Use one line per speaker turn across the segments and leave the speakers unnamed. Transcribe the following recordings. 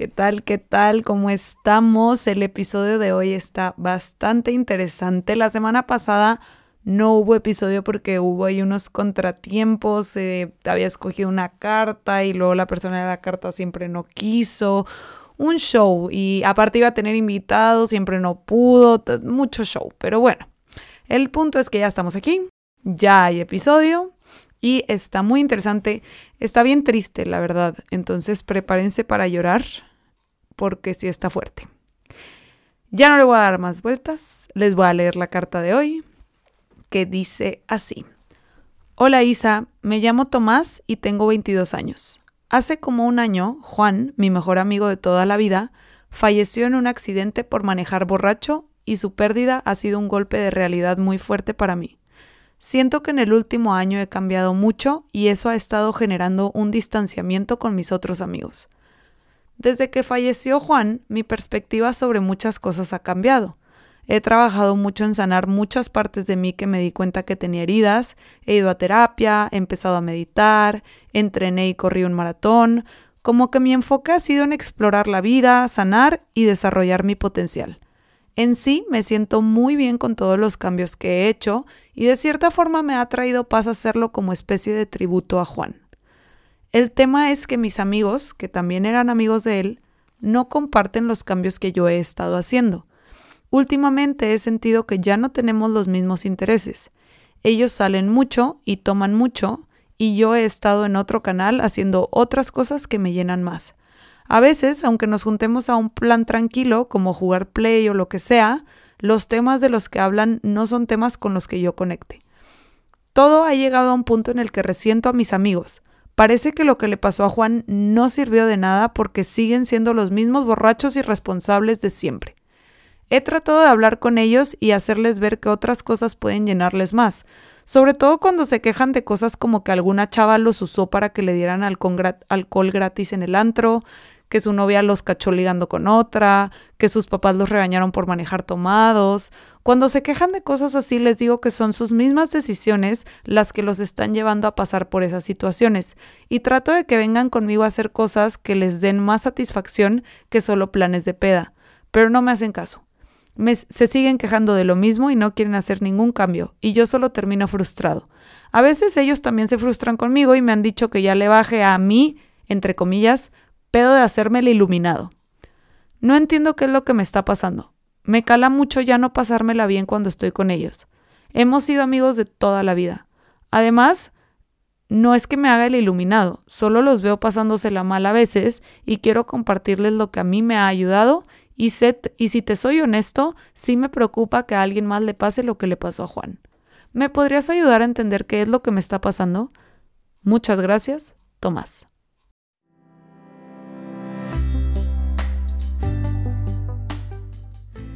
¿Qué tal? ¿Qué tal? ¿Cómo estamos? El episodio de hoy está bastante interesante. La semana pasada no hubo episodio porque hubo ahí unos contratiempos, eh, había escogido una carta y luego la persona de la carta siempre no quiso, un show y aparte iba a tener invitados, siempre no pudo, mucho show, pero bueno, el punto es que ya estamos aquí, ya hay episodio y está muy interesante, está bien triste la verdad, entonces prepárense para llorar porque sí está fuerte. Ya no le voy a dar más vueltas, les voy a leer la carta de hoy que dice así. Hola Isa, me llamo Tomás y tengo 22 años. Hace como un año, Juan, mi mejor amigo de toda la vida, falleció en un accidente por manejar borracho y su pérdida ha sido un golpe de realidad muy fuerte para mí. Siento que en el último año he cambiado mucho y eso ha estado generando un distanciamiento con mis otros amigos. Desde que falleció Juan, mi perspectiva sobre muchas cosas ha cambiado. He trabajado mucho en sanar muchas partes de mí que me di cuenta que tenía heridas, he ido a terapia, he empezado a meditar, entrené y corrí un maratón, como que mi enfoque ha sido en explorar la vida, sanar y desarrollar mi potencial. En sí me siento muy bien con todos los cambios que he hecho y de cierta forma me ha traído paz hacerlo como especie de tributo a Juan. El tema es que mis amigos, que también eran amigos de él, no comparten los cambios que yo he estado haciendo. Últimamente he sentido que ya no tenemos los mismos intereses. Ellos salen mucho y toman mucho y yo he estado en otro canal haciendo otras cosas que me llenan más. A veces, aunque nos juntemos a un plan tranquilo, como jugar play o lo que sea, los temas de los que hablan no son temas con los que yo conecte. Todo ha llegado a un punto en el que resiento a mis amigos. Parece que lo que le pasó a Juan no sirvió de nada porque siguen siendo los mismos borrachos y responsables de siempre. He tratado de hablar con ellos y hacerles ver que otras cosas pueden llenarles más, sobre todo cuando se quejan de cosas como que alguna chava los usó para que le dieran alcohol gratis en el antro, que su novia los cachó ligando con otra, que sus papás los regañaron por manejar tomados. Cuando se quejan de cosas así les digo que son sus mismas decisiones las que los están llevando a pasar por esas situaciones y trato de que vengan conmigo a hacer cosas que les den más satisfacción que solo planes de peda, pero no me hacen caso se siguen quejando de lo mismo y no quieren hacer ningún cambio, y yo solo termino frustrado. A veces ellos también se frustran conmigo y me han dicho que ya le baje a mí, entre comillas, pedo de hacerme el iluminado. No entiendo qué es lo que me está pasando. Me cala mucho ya no pasármela bien cuando estoy con ellos. Hemos sido amigos de toda la vida. Además, no es que me haga el iluminado, solo los veo pasándosela mal a veces y quiero compartirles lo que a mí me ha ayudado y, y si te soy honesto, sí me preocupa que a alguien más le pase lo que le pasó a Juan. ¿Me podrías ayudar a entender qué es lo que me está pasando? Muchas gracias, Tomás.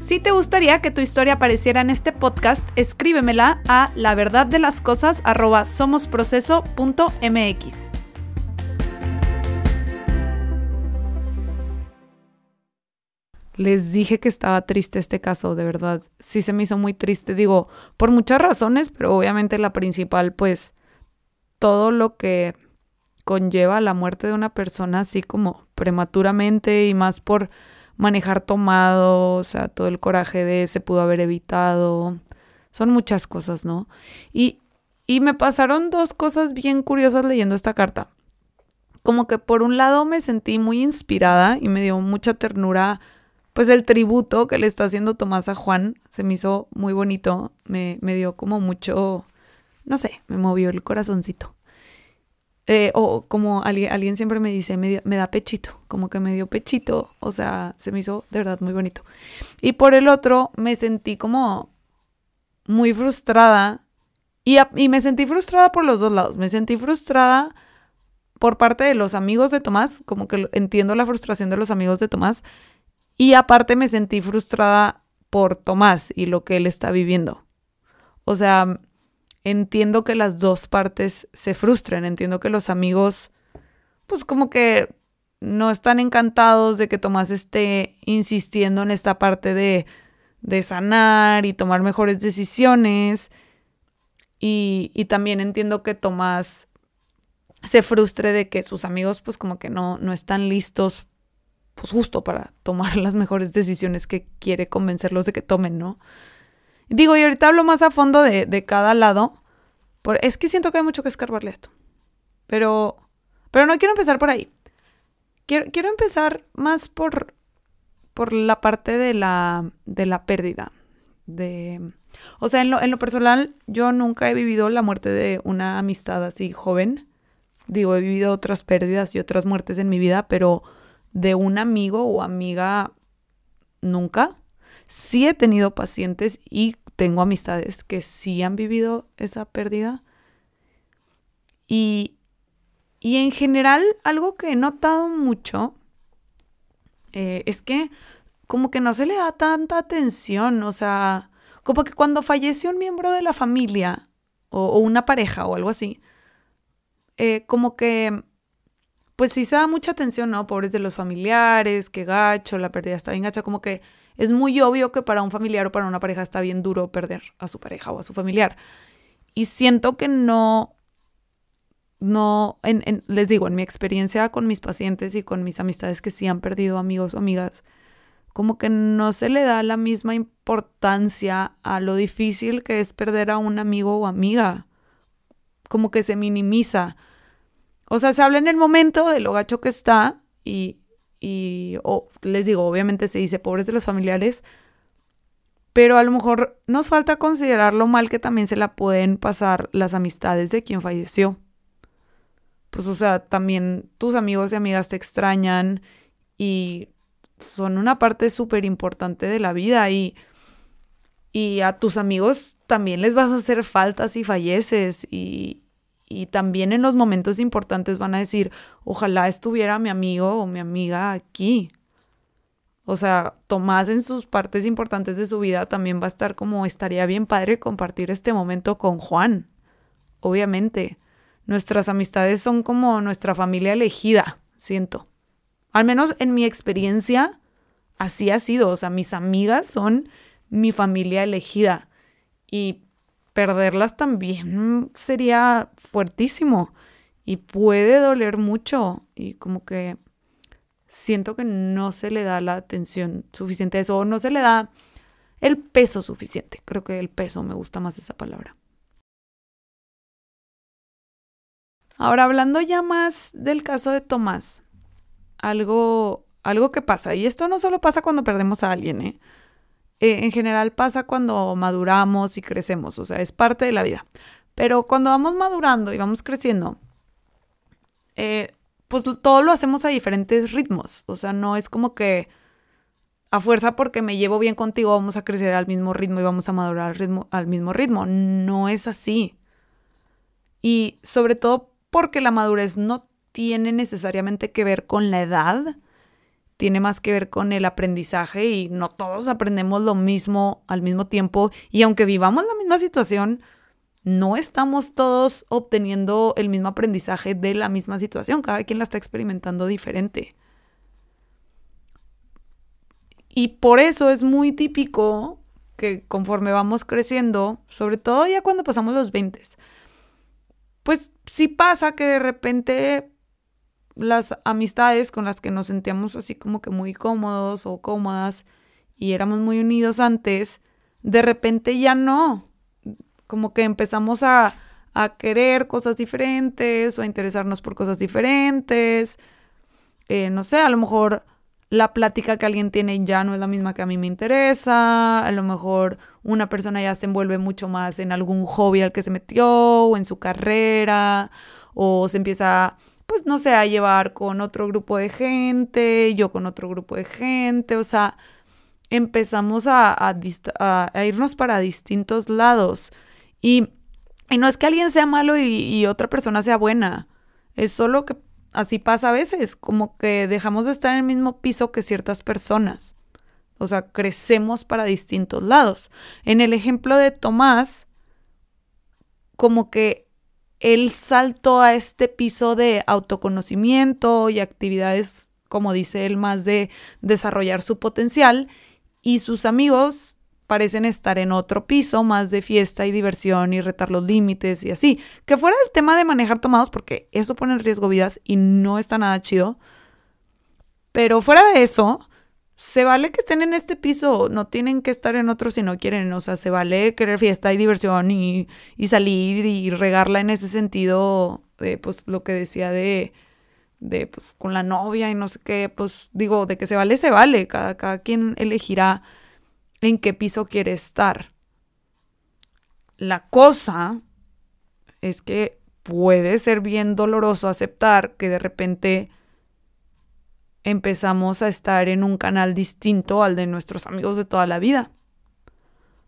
Si te gustaría que tu historia apareciera en este podcast, escríbemela a la verdad de las cosas. Les dije que estaba triste este caso, de verdad. Sí se me hizo muy triste, digo, por muchas razones, pero obviamente la principal, pues, todo lo que conlleva la muerte de una persona así como prematuramente y más por manejar tomado, o sea, todo el coraje de se pudo haber evitado. Son muchas cosas, ¿no? Y, y me pasaron dos cosas bien curiosas leyendo esta carta. Como que por un lado me sentí muy inspirada y me dio mucha ternura pues el tributo que le está haciendo Tomás a Juan se me hizo muy bonito, me, me dio como mucho, no sé, me movió el corazoncito. Eh, o como alguien, alguien, siempre me dice, me, me, da pechito, como que me dio pechito, o sea, se me hizo de verdad muy bonito. Y por el otro, me sentí como muy frustrada y, y me sentí frustrada por los dos lados. Me sentí frustrada por parte de los amigos de Tomás, como que entiendo la frustración de los amigos de Tomás, y aparte me sentí frustrada por Tomás y lo que él está viviendo. O sea, entiendo que las dos partes se frustren, entiendo que los amigos, pues como que no están encantados de que Tomás esté insistiendo en esta parte de, de sanar y tomar mejores decisiones. Y, y, también entiendo que Tomás se frustre de que sus amigos pues como que no, no están listos pues justo para tomar las mejores decisiones que quiere convencerlos de que tomen, ¿no? Digo, y ahorita hablo más a fondo de, cada lado. Por, es que siento que hay mucho que escarbarle a esto. Pero, pero no quiero empezar por ahí. Quiero, quiero empezar más por, por la parte de la, de la pérdida. De, o sea, en lo, en lo personal, yo nunca he vivido la muerte de una amistad así joven. Digo, he vivido otras pérdidas y otras muertes en mi vida, pero de un amigo o amiga nunca. Sí he tenido pacientes y tengo amistades que sí han vivido esa pérdida. Y, y en general, algo que he notado mucho eh, es que como que no se le da tanta atención, o sea, como que cuando fallece un miembro de la familia o, una pareja o algo así, eh, como que pues sí se da mucha atención, ¿no? Pobres de los familiares, qué gacho, la pérdida está bien gacha, como que es muy obvio que para un familiar o para una pareja está bien duro perder a su pareja o a su familiar. Y siento que no, no, en, les digo, en mi experiencia con mis pacientes y con mis amistades que sí han perdido amigos o amigas, como que no se le da la misma importancia a lo difícil que es perder a un amigo o amiga. Como que se minimiza. O sea, se habla en el momento de lo gacho que está y, y les digo, obviamente se dice pobres de los familiares, pero a lo mejor nos falta considerar lo mal que también se la pueden pasar las amistades de quien falleció. Pues o sea, también tus amigos y amigas te extrañan y son una parte súper importante de la vida y, y a tus amigos también les vas a hacer falta si falleces y, y también en los momentos importantes van a decir, ojalá estuviera mi amigo o mi amiga aquí. O sea, Tomás en sus partes importantes de su vida también va a estar como estaría bien padre compartir este momento con Juan. Obviamente, nuestras amistades son como nuestra familia elegida, siento. Al menos en mi experiencia, así ha sido. O sea, mis amigas son mi familia elegida. Y perderlas también sería fuertísimo y puede doler mucho y como que siento que no se le da la atención suficiente a eso o no se le da el peso suficiente. Creo que el peso me gusta más esa palabra. Ahora hablando ya más del caso de Tomás, algo algo que pasa y esto no solo pasa cuando perdemos a alguien, ¿eh? Eh, en general pasa cuando maduramos y crecemos, o sea, es parte de la vida. Pero cuando vamos madurando y vamos creciendo, eh, pues todo lo hacemos a diferentes ritmos, o sea, no es como que a fuerza porque me llevo bien contigo vamos a crecer al mismo ritmo y vamos a madurar al, ritmo, al mismo ritmo, no es así. Y sobre todo porque la madurez no tiene necesariamente que ver con la edad, tiene más que ver con el aprendizaje y no todos aprendemos lo mismo al mismo tiempo y aunque vivamos la misma situación, no estamos todos obteniendo el mismo aprendizaje de la misma situación, cada quien la está experimentando diferente. Y por eso es muy típico que conforme vamos creciendo, sobre todo ya cuando pasamos los 20, pues sí pasa que de repente las amistades con las que nos sentíamos así como que muy cómodos o cómodas y éramos muy unidos antes, de repente ya no. Como que empezamos a, a querer cosas diferentes o a interesarnos por cosas diferentes. Eh, no sé, a lo mejor la plática que alguien tiene ya no es la misma que a mí me interesa, a lo mejor una persona ya se envuelve mucho más en algún hobby al que se metió o en su carrera o se empieza pues no sé, a llevar con otro grupo de gente, yo con otro grupo de gente, o sea, empezamos a, irnos para distintos lados. Y, no es que alguien sea malo y, y otra persona sea buena, es solo que así pasa a veces, como que dejamos de estar en el mismo piso que ciertas personas. O sea, crecemos para distintos lados. En el ejemplo de Tomás, como que él saltó a este piso de autoconocimiento y actividades, como dice él, más de desarrollar su potencial y sus amigos parecen estar en otro piso, más de fiesta y diversión y retar los límites y así. Que fuera el tema de manejar tomados, porque eso pone en riesgo vidas y no está nada chido. Pero fuera de eso, se vale que estén en este piso, no tienen que estar en otro si no quieren, o sea, se vale querer fiesta y diversión y, y salir y regarla en ese sentido de, pues, lo que decía de, de, pues, con la novia y no sé qué, pues, digo, de que se vale, se vale, cada, cada quien elegirá en qué piso quiere estar. La cosa es que puede ser bien doloroso aceptar que de repente empezamos a estar en un canal distinto al de nuestros amigos de toda la vida.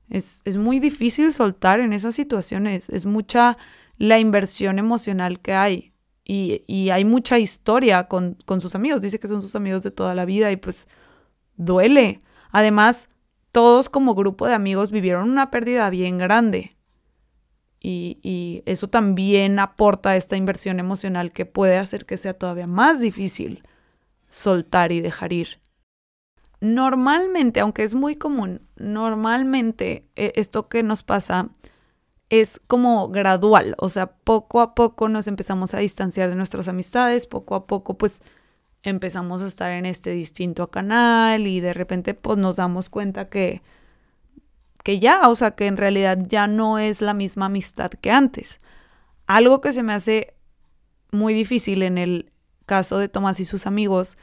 Es, muy difícil soltar en esas situaciones, es mucha la inversión emocional que hay y, hay mucha historia con, con sus amigos, dice que son sus amigos de toda la vida y pues duele. Además, todos como grupo de amigos vivieron una pérdida bien grande. Y, y, eso también aporta esta inversión emocional que puede hacer que sea todavía más difícil soltar y dejar ir. Normalmente, aunque es muy común, normalmente eh, esto que nos pasa es como gradual, o sea, poco a poco nos empezamos a distanciar de nuestras amistades, poco a poco pues empezamos a estar en este distinto canal y de repente pues nos damos cuenta que que ya, o sea, que en realidad ya no es la misma amistad que antes. Algo que se me hace muy difícil en el caso de Tomás y sus amigos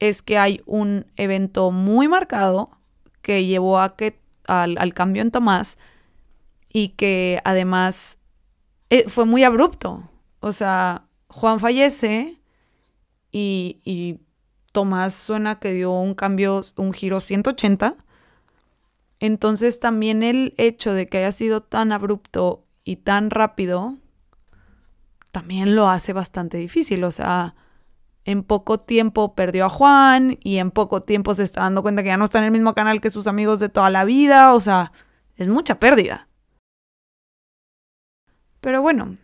es que hay un evento muy marcado que llevó a que al, al cambio en Tomás y que además eh, fue muy abrupto. O sea, Juan fallece y, Tomás suena que dio un cambio, un giro 180. Entonces también el hecho de que haya sido tan abrupto y tan rápido, también lo hace bastante difícil. O sea, en poco tiempo perdió a Juan y en poco tiempo se está dando cuenta que ya no está en el mismo canal que sus amigos de toda la vida. O sea, es mucha pérdida. Pero bueno,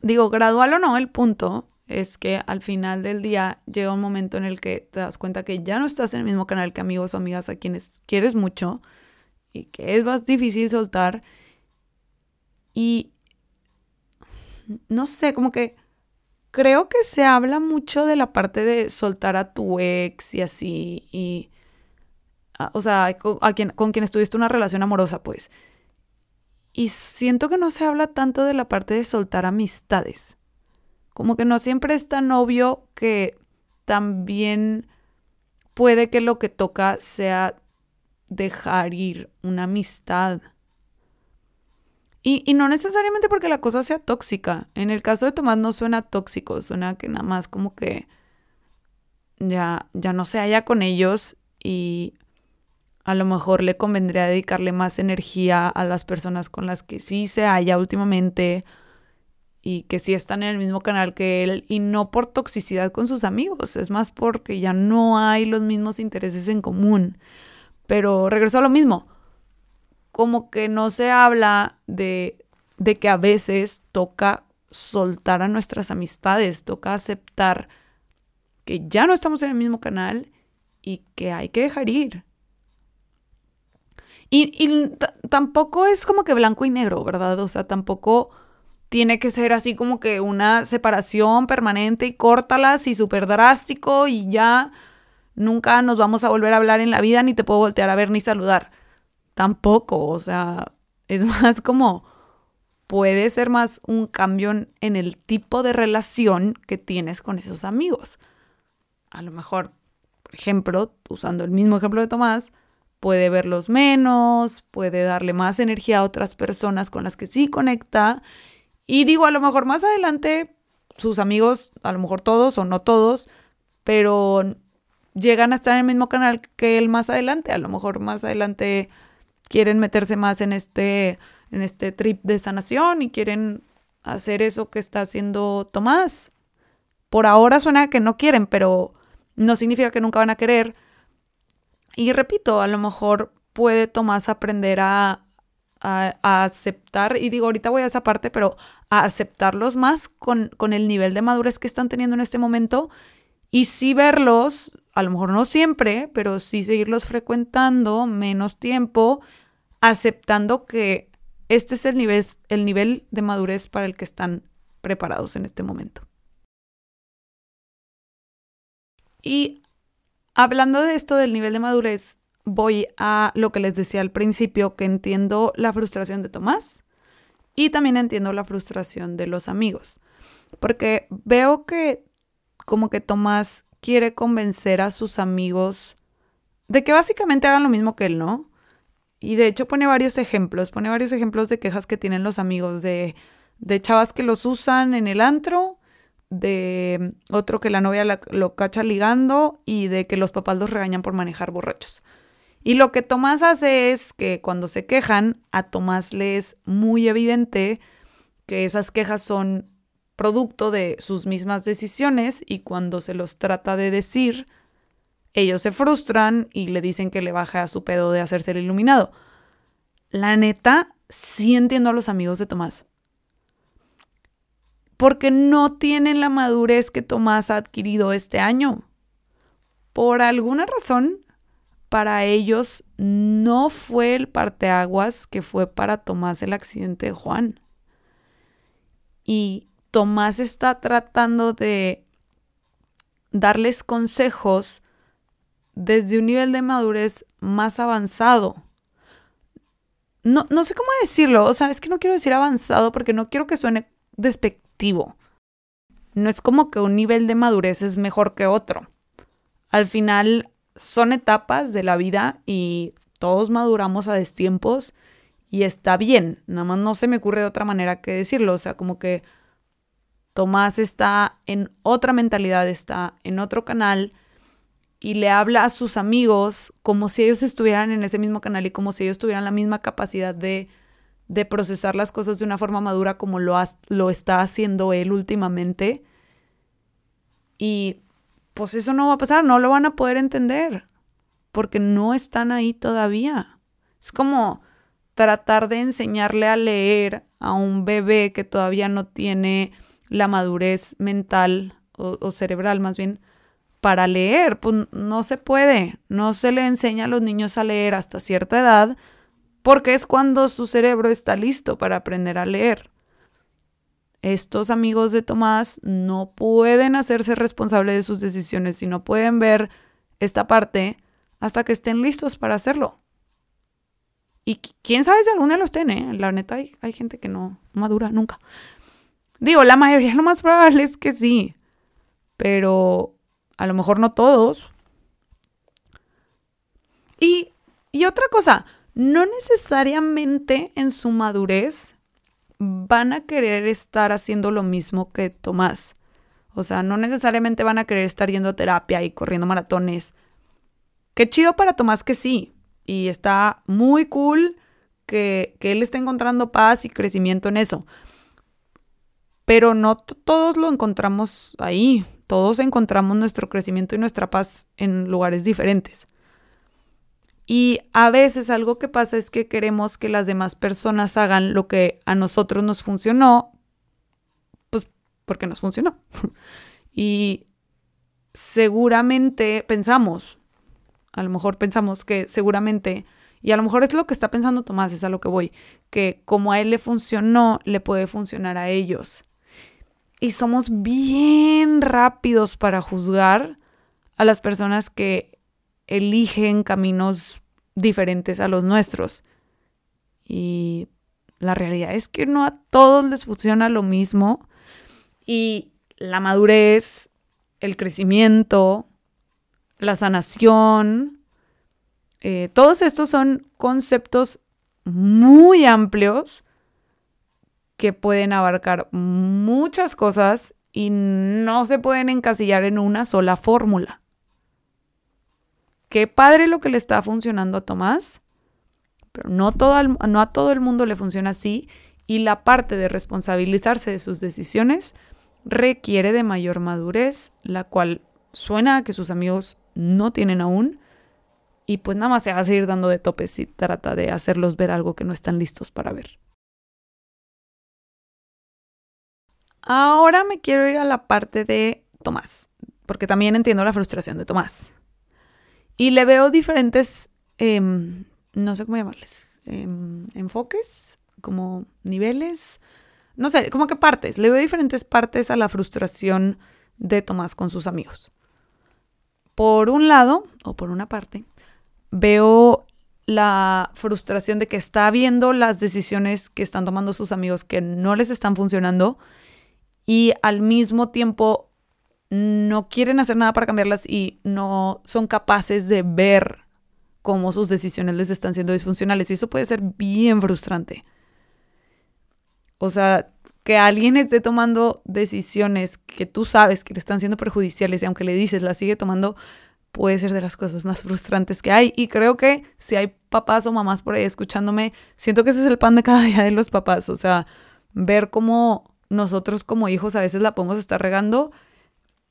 digo, gradual o no, el punto es que al final del día llega un momento en el que te das cuenta que ya no estás en el mismo canal que amigos o amigas a quienes quieres mucho y que es más difícil soltar. Y no sé, como que creo que se habla mucho de la parte de soltar a tu ex y así, y, o sea, con, quien, con quien estuviste una relación amorosa, pues. Y siento que no se habla tanto de la parte de soltar amistades. Como que no siempre es tan obvio que también puede que lo que toca sea dejar ir una amistad. Y, no necesariamente porque la cosa sea tóxica. En el caso de Tomás no suena tóxico, suena que nada más como que ya, ya no se halla con ellos y a lo mejor le convendría dedicarle más energía a las personas con las que sí se halla últimamente y que sí están en el mismo canal que él y no por toxicidad con sus amigos, es más porque ya no hay los mismos intereses en común. Pero regreso a lo mismo, como que no se habla de, de que a veces toca soltar a nuestras amistades, toca aceptar que ya no estamos en el mismo canal y que hay que dejar ir. Y, y tampoco es como que blanco y negro, ¿verdad? O sea, tampoco tiene que ser así como que una separación permanente y córtalas y súper drástico y ya nunca nos vamos a volver a hablar en la vida ni te puedo voltear a ver ni saludar. Tampoco, o sea, es más como puede ser más un cambio en el tipo de relación que tienes con esos amigos. A lo mejor por ejemplo, usando el mismo ejemplo de Tomás, puede verlos menos, puede darle más energía a otras personas con las que sí conecta. Y digo, a lo mejor más adelante sus amigos, a lo mejor todos o no todos, pero llegan a estar en el mismo canal que él más adelante. A lo mejor más adelante quieren meterse más en este, en este trip de sanación y quieren hacer eso que está haciendo Tomás. Por ahora suena que no quieren, pero no significa que nunca van a querer. Y repito, a lo mejor puede Tomás aprender a, a, aceptar, y digo, ahorita voy a esa parte, pero a aceptarlos más con, con el nivel de madurez que están teniendo en este momento y sí verlos, a lo mejor no siempre, pero sí seguirlos frecuentando menos tiempo, aceptando que este es el nivel, el nivel de madurez para el que están preparados en este momento. Y hablando de esto del nivel de madurez, voy a lo que les decía al principio, que entiendo la frustración de Tomás y también entiendo la frustración de los amigos, porque veo que como que Tomás quiere convencer a sus amigos de que básicamente hagan lo mismo que él, ¿no? Y de hecho pone varios ejemplos, pone varios ejemplos de quejas que tienen los amigos de, de chavas que los usan en el antro, de otro que la novia lo cacha ligando y de que los papás los regañan por manejar borrachos. Y lo que Tomás hace es que cuando se quejan, a Tomás le es muy evidente que esas quejas son producto de sus mismas decisiones y cuando se los trata de decir, ellos se frustran y le dicen que le baja a su pedo de hacerse el iluminado. La neta, sí entiendo a los amigos de Tomás. Porque no tienen la madurez que Tomás ha adquirido este año. Por alguna razón, para ellos no fue el parteaguas que fue para Tomás el accidente de Juan. Y Tomás está tratando de darles consejos desde un nivel de madurez más avanzado. No, no sé cómo decirlo, o sea, es que no quiero decir avanzado porque no quiero que suene despectivo. No es como que un nivel de madurez es mejor que otro. Al final son etapas de la vida y todos maduramos a destiempos y está bien, nada más no se me ocurre de otra manera que decirlo, o sea, como que Tomás está en otra mentalidad, está en otro canal y le habla a sus amigos como si ellos estuvieran en ese mismo canal y como si ellos tuvieran la misma capacidad de, de procesar las cosas de una forma madura como lo, lo está haciendo él últimamente. Y pues eso no va a pasar, no lo van a poder entender, porque no están ahí todavía. Es como tratar de enseñarle a leer a un bebé que todavía no tiene la madurez mental o, cerebral más bien para leer. Pues no se puede, no se le enseña a los niños a leer hasta cierta edad porque es cuando su cerebro está listo para aprender a leer estos amigos de Tomás no pueden hacerse responsables de sus decisiones y no pueden ver esta parte hasta que estén listos para hacerlo. Y quién sabe si alguno los tiene. La neta, hay, hay gente que no madura nunca. Digo, la mayoría lo más probable es que sí. Pero a lo mejor no todos. Y, y otra cosa, no necesariamente en su madurez van a querer estar haciendo lo mismo que Tomás. O sea, no necesariamente van a querer estar yendo a terapia y corriendo maratones. Qué chido para Tomás que sí. Y está muy cool que, que él esté encontrando paz y crecimiento en eso. Pero no todos lo encontramos ahí. Todos encontramos nuestro crecimiento y nuestra paz en lugares diferentes. Y a veces algo que pasa es que queremos que las demás personas hagan lo que a nosotros nos funcionó, pues porque nos funcionó. y seguramente pensamos, a lo mejor pensamos que seguramente, y a lo mejor es lo que está pensando Tomás, es a lo que voy, que como a él le funcionó, le puede funcionar a ellos. Y somos bien rápidos para juzgar a las personas que eligen caminos diferentes a los nuestros. Y la realidad es que no a todos les funciona lo mismo. Y la madurez, el crecimiento, la sanación. Eh, todos estos son conceptos muy amplios que pueden abarcar muchas cosas y no se pueden encasillar en una sola fórmula. Qué padre lo que le está funcionando a Tomás, pero no, todo, no a todo el mundo le funciona así y la parte de responsabilizarse de sus decisiones requiere de mayor madurez, la cual suena a que sus amigos no tienen aún y pues nada más se va a seguir dando de topes si trata de hacerlos ver algo que no están listos para ver. Ahora me quiero ir a la parte de Tomás, porque también entiendo la frustración de Tomás. Y le veo diferentes, em, no sé cómo llamarles, em, enfoques, como niveles, no sé, como que partes. Le veo diferentes partes a la frustración de Tomás con sus amigos. Por un lado, o por una parte, veo la frustración de que está viendo las decisiones que están tomando sus amigos que no les están funcionando y al mismo tiempo no quieren hacer nada para cambiarlas y no son capaces de ver cómo sus decisiones les están siendo disfuncionales. Y eso puede ser bien frustrante. O sea, que alguien esté tomando decisiones que tú sabes que le están siendo perjudiciales y aunque le dices las sigue tomando, puede ser de las cosas más frustrantes que hay. Y creo que si hay papás o mamás por ahí escuchándome, siento que ese es el pan de cada día de los papás. O sea, ver cómo nosotros como hijos a veces la podemos estar regando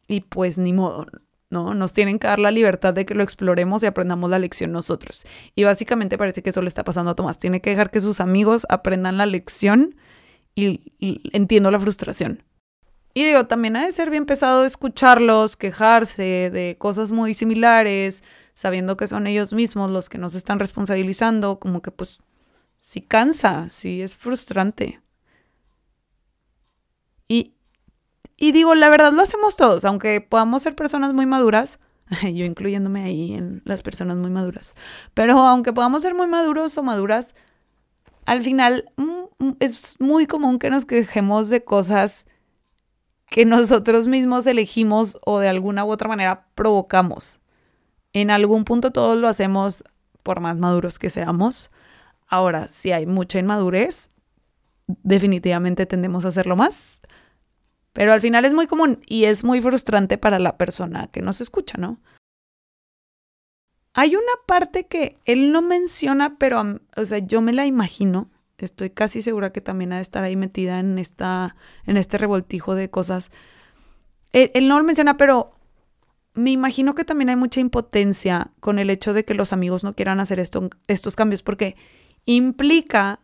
y pues ni modo, ¿no? Nos tienen que dar la libertad de que lo exploremos y aprendamos la lección nosotros. Y básicamente parece que eso le está pasando a Tomás. Tiene que dejar que sus amigos aprendan la lección y, entiendo la frustración. Y digo, también ha de ser bien pesado escucharlos, quejarse de cosas muy similares, sabiendo que son ellos mismos los que nos están responsabilizando, como que pues sí cansa, sí es frustrante. Y, y digo, la verdad lo hacemos todos, aunque podamos ser personas muy maduras, yo incluyéndome ahí en las personas muy maduras, pero aunque podamos ser muy maduros o maduras, al final mm, mm, es muy común que nos quejemos de cosas que nosotros mismos elegimos o de alguna u otra manera provocamos. En algún punto todos lo hacemos por más maduros que seamos. Ahora, si hay mucha inmadurez, definitivamente tendemos a hacerlo más. Pero al final es muy común y es muy frustrante para la persona que nos escucha, ¿no? Hay una parte que él no menciona, pero, o sea, yo me la imagino. Estoy casi segura que también ha de estar ahí metida en, esta, en este revoltijo de cosas. Él, no lo menciona, pero me imagino que también hay mucha impotencia con el hecho de que los amigos no quieran hacer esto, estos cambios, porque implica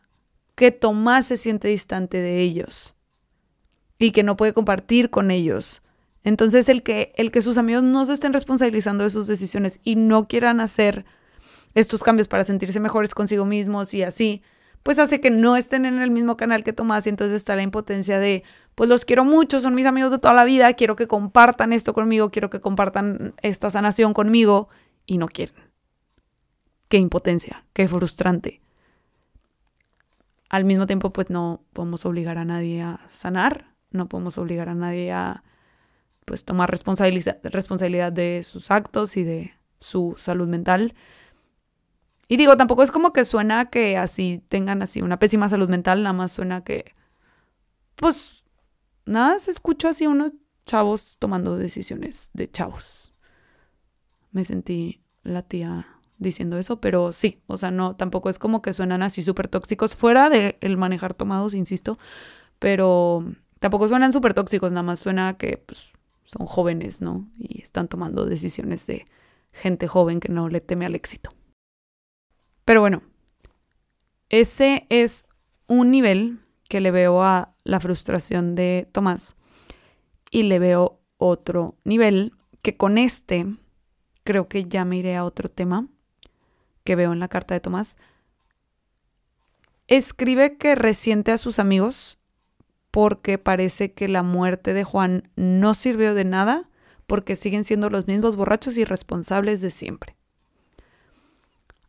que Tomás se siente distante de ellos y que no puede compartir con ellos. Entonces el que, el que sus amigos no se estén responsabilizando de sus decisiones y no quieran hacer estos cambios para sentirse mejores consigo mismos y así, pues hace que no estén en el mismo canal que Tomás y entonces está la impotencia de, pues los quiero mucho, son mis amigos de toda la vida, quiero que compartan esto conmigo, quiero que compartan esta sanación conmigo y no quieren. Qué impotencia, qué frustrante. Al mismo tiempo, pues no podemos obligar a nadie a sanar, no podemos obligar a nadie a pues tomar responsabilidad, responsabilidad de sus actos y de su salud mental. Y digo, tampoco es como que suena que así tengan así una pésima salud mental, nada más suena que, pues, nada, se escucha así unos chavos tomando decisiones de chavos. Me sentí la tía diciendo eso, pero sí, o sea, no, tampoco es como que suenan así súper tóxicos, fuera de manejar tomados, insisto, pero Tampoco suenan súper tóxicos, nada más suena que pues, son jóvenes, ¿no? Y están tomando decisiones de gente joven que no le teme al éxito. Pero bueno, ese es un nivel que le veo a la frustración de Tomás. Y le veo otro nivel que con este creo que ya me iré a otro tema que veo en la carta de Tomás. Escribe que resiente a sus amigos porque parece que la muerte de Juan no sirvió de nada porque siguen siendo los mismos borrachos y responsables de siempre.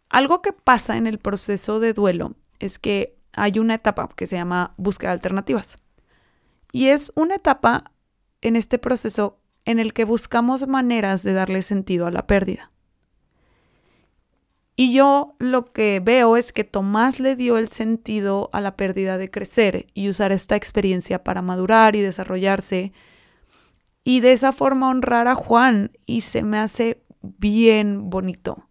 Algo que pasa en el proceso de duelo es que hay una etapa que se llama búsqueda de alternativas. Y es una etapa en este proceso en el que buscamos maneras de darle sentido a la pérdida. Y yo lo que veo es que Tomás le dio el sentido a la pérdida de crecer y usar esta experiencia para madurar y desarrollarse y de esa forma honrar a Juan y se me hace bien bonito.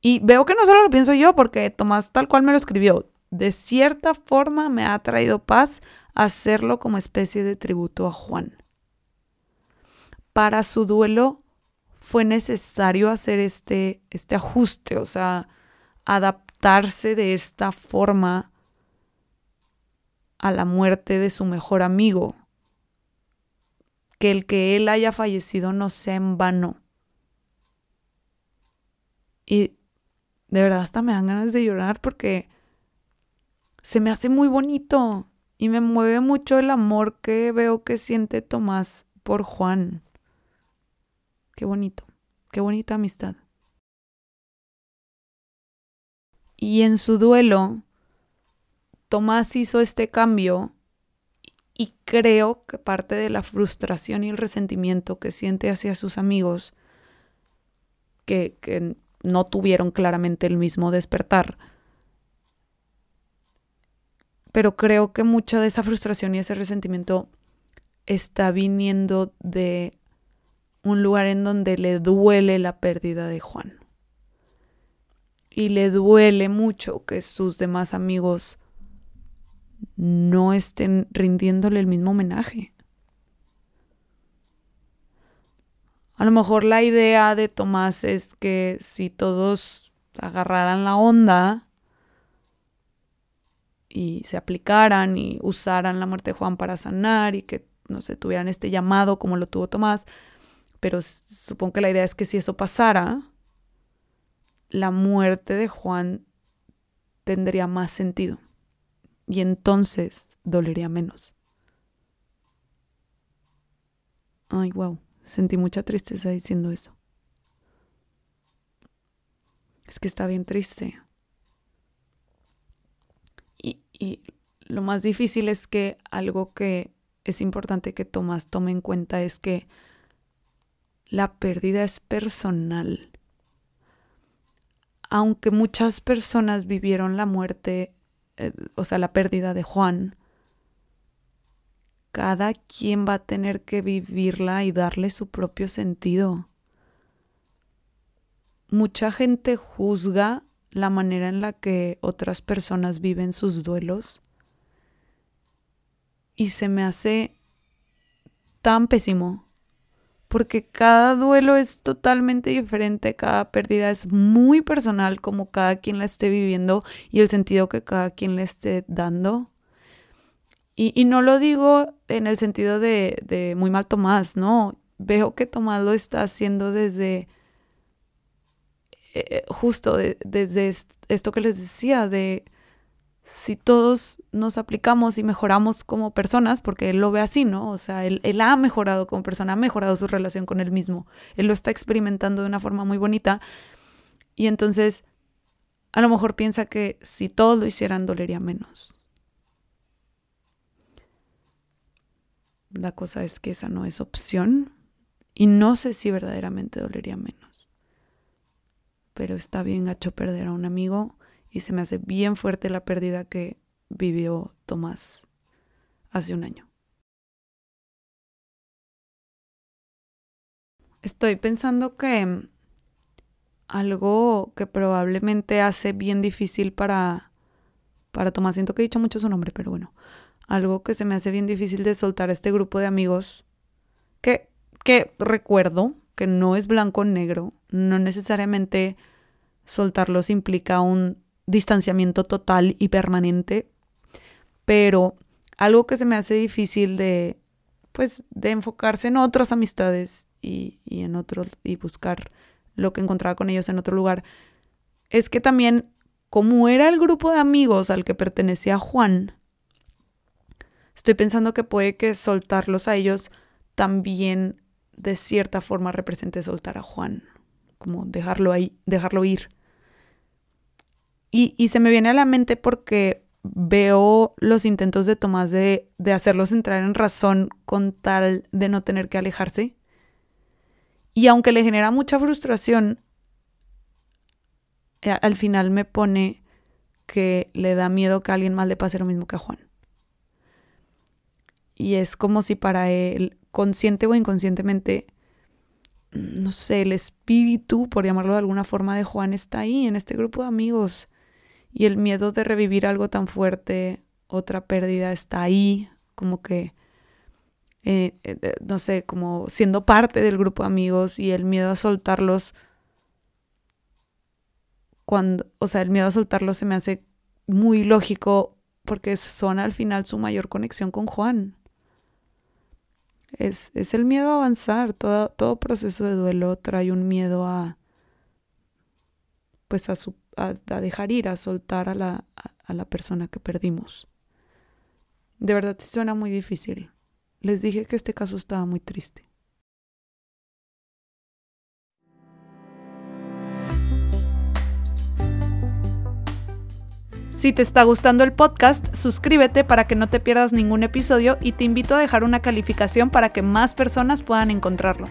Y veo que no solo lo pienso yo porque Tomás tal cual me lo escribió. De cierta forma me ha traído paz hacerlo como especie de tributo a Juan. Para su duelo fue necesario hacer este, este ajuste, o sea, adaptarse de esta forma a la muerte de su mejor amigo. Que el que él haya fallecido no sea en vano. Y de verdad hasta me dan ganas de llorar porque se me hace muy bonito y me mueve mucho el amor que veo que siente Tomás por Juan. Qué bonito, qué bonita amistad. Y en su duelo, Tomás hizo este cambio y creo que parte de la frustración y el resentimiento que siente hacia sus amigos, que, que no tuvieron claramente el mismo despertar, pero creo que mucha de esa frustración y ese resentimiento está viniendo de un lugar en donde le duele la pérdida de Juan. Y le duele mucho que sus demás amigos no estén rindiéndole el mismo homenaje. A lo mejor la idea de Tomás es que si todos agarraran la onda y se aplicaran y usaran la muerte de Juan para sanar y que no se tuvieran este llamado como lo tuvo Tomás, pero supongo que la idea es que si eso pasara, la muerte de Juan tendría más sentido y entonces dolería menos. Ay, wow, sentí mucha tristeza diciendo eso. Es que está bien triste. Y, y lo más difícil es que algo que es importante que Tomás tome en cuenta es que la pérdida es personal. Aunque muchas personas vivieron la muerte, eh, o sea, la pérdida de Juan, cada quien va a tener que vivirla y darle su propio sentido. Mucha gente juzga la manera en la que otras personas viven sus duelos y se me hace tan pésimo porque cada duelo es totalmente diferente, cada pérdida es muy personal como cada quien la esté viviendo y el sentido que cada quien le esté dando. Y, no lo digo en el sentido de, muy mal Tomás, no, veo que Tomás lo está haciendo desde, eh, justo desde esto que les decía, de si todos nos aplicamos y mejoramos como personas, porque él lo ve así, ¿no? O sea, él, ha mejorado como persona, ha mejorado su relación con él mismo, él lo está experimentando de una forma muy bonita y entonces a lo mejor piensa que si todos lo hicieran dolería menos. La cosa es que esa no es opción y no sé si verdaderamente dolería menos. Pero está bien gacho perder a un amigo y se me hace bien fuerte la pérdida que vivió Tomás hace un año. Estoy pensando que algo que probablemente hace bien difícil para, para Tomás, siento que he dicho mucho su nombre, pero bueno, algo que se me hace bien difícil de soltar a este grupo de amigos que, que recuerdo que no es blanco o negro, no necesariamente soltarlos implica un distanciamiento total y permanente, pero algo que se me hace difícil de, pues, de enfocarse en otras amistades y, y en otros, y buscar lo que encontraba con ellos en otro lugar, es que también, como era el grupo de amigos al que pertenecía Juan, estoy pensando que puede que soltarlos a ellos también de cierta forma represente soltar a Juan, como dejarlo ahí, dejarlo ir. Y, se me viene a la mente porque veo los intentos de Tomás de, de hacerlos entrar en razón con tal de no tener que alejarse. Y aunque le genera mucha frustración, eh, al final me pone que le da miedo que a alguien más le pase lo mismo que a Juan. Y es como si para él, consciente o inconscientemente, no sé, el espíritu, por llamarlo de alguna forma, de Juan está ahí, en este grupo de amigos. Y el miedo de revivir algo tan fuerte, otra pérdida, está ahí, como que, eh, eh, no sé, como siendo parte del grupo de amigos y el miedo a soltarlos cuando, o sea, el miedo a soltarlo se me hace muy lógico porque son al final su mayor conexión con Juan. Es, es el miedo a avanzar, todo, todo proceso de duelo trae un miedo a, pues a, su, a, dejar ir, a soltar a la, a la persona que perdimos. De verdad suena muy difícil. Les dije que este caso estaba muy triste. Si te está gustando el podcast, suscríbete para que no te pierdas ningún episodio y te invito a dejar una calificación para que más personas puedan encontrarlo.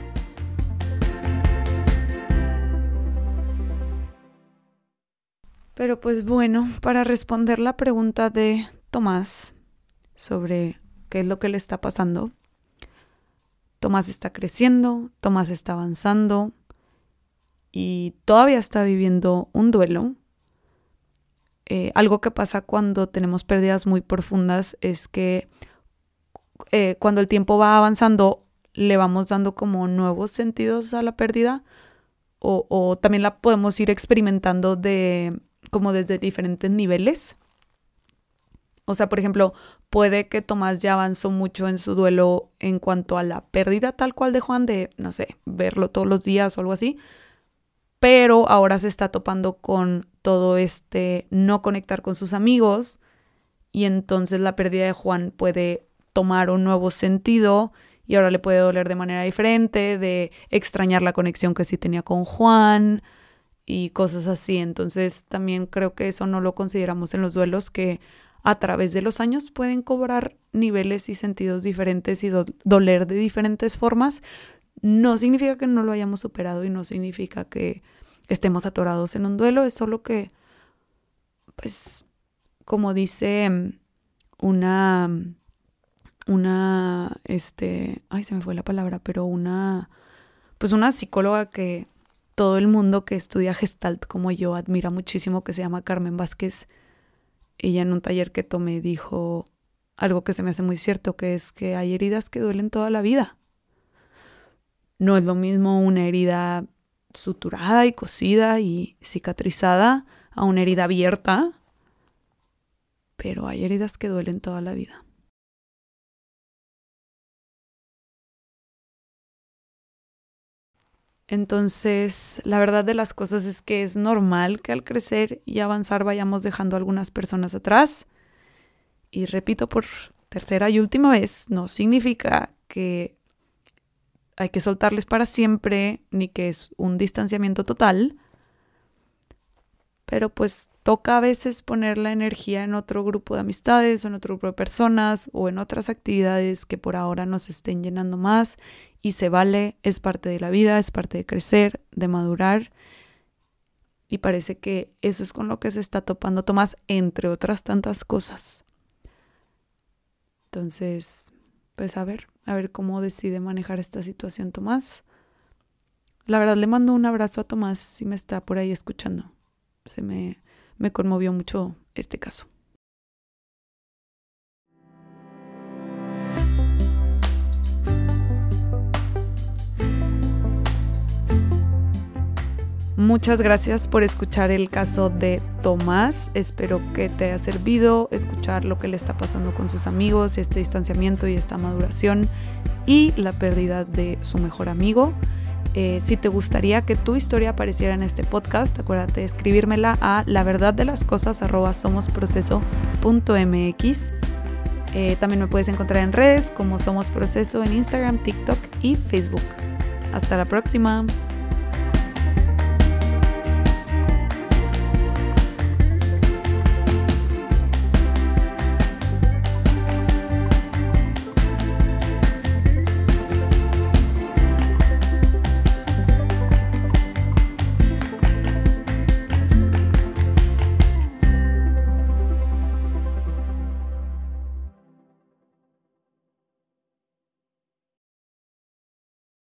Pero pues bueno, para responder la pregunta de Tomás sobre qué es lo que le está pasando, Tomás está creciendo, Tomás está avanzando y todavía está viviendo un duelo. Eh, algo que pasa cuando tenemos pérdidas muy profundas es que eh, cuando el tiempo va avanzando le vamos dando como nuevos sentidos a la pérdida o, o también la podemos ir experimentando de como desde diferentes niveles. O sea, por ejemplo, puede que Tomás ya avanzó mucho en su duelo en cuanto a la pérdida tal cual de Juan, de, no sé, verlo todos los días o algo así, pero ahora se está topando con todo este no conectar con sus amigos y entonces la pérdida de Juan puede tomar un nuevo sentido y ahora le puede doler de manera diferente, de extrañar la conexión que sí tenía con Juan y cosas así. Entonces también creo que eso no lo consideramos en los duelos que a través de los años pueden cobrar niveles y sentidos diferentes y doler de diferentes formas. No significa que no lo hayamos superado y no significa que estemos atorados en un duelo, es solo que, pues, como dice mm, una, mm, una, este, ay, se me fue la palabra, pero una, pues una psicóloga que todo el mundo que estudia gestalt como yo admira muchísimo, que se llama Carmen Vázquez. Ella en un taller que tomé dijo algo que se me hace muy cierto, que es que hay heridas que duelen toda la vida. No es lo mismo una herida suturada y cosida y cicatrizada a una herida abierta, pero hay heridas que duelen toda la vida. Entonces, la verdad de las cosas es que es normal que al crecer y avanzar vayamos dejando a algunas personas atrás. Y repito por tercera y última vez, no significa que hay que soltarles para siempre, ni que es un distanciamiento total. Pero pues toca a veces poner la energía en otro grupo de amistades o en otro grupo de personas o en otras actividades que por ahora nos estén llenando más y se vale, es parte de la vida, es parte de crecer, de madurar. Y parece que eso es con lo que se está topando Tomás, entre otras tantas cosas. Entonces, pues a ver, a ver cómo decide manejar esta situación Tomás. La verdad le mando un abrazo a Tomás si me está por ahí escuchando. Se me, me conmovió mucho este caso. Muchas gracias por escuchar el caso de Tomás. Espero que te haya servido escuchar lo que le está pasando con sus amigos, este distanciamiento y esta maduración y la pérdida de su mejor amigo. Eh, si te gustaría que tu historia apareciera en este podcast, acuérdate de escribírmela a la verdad de las cosas también me puedes encontrar en redes como Somos Proceso en Instagram, TikTok y Facebook. Hasta la próxima.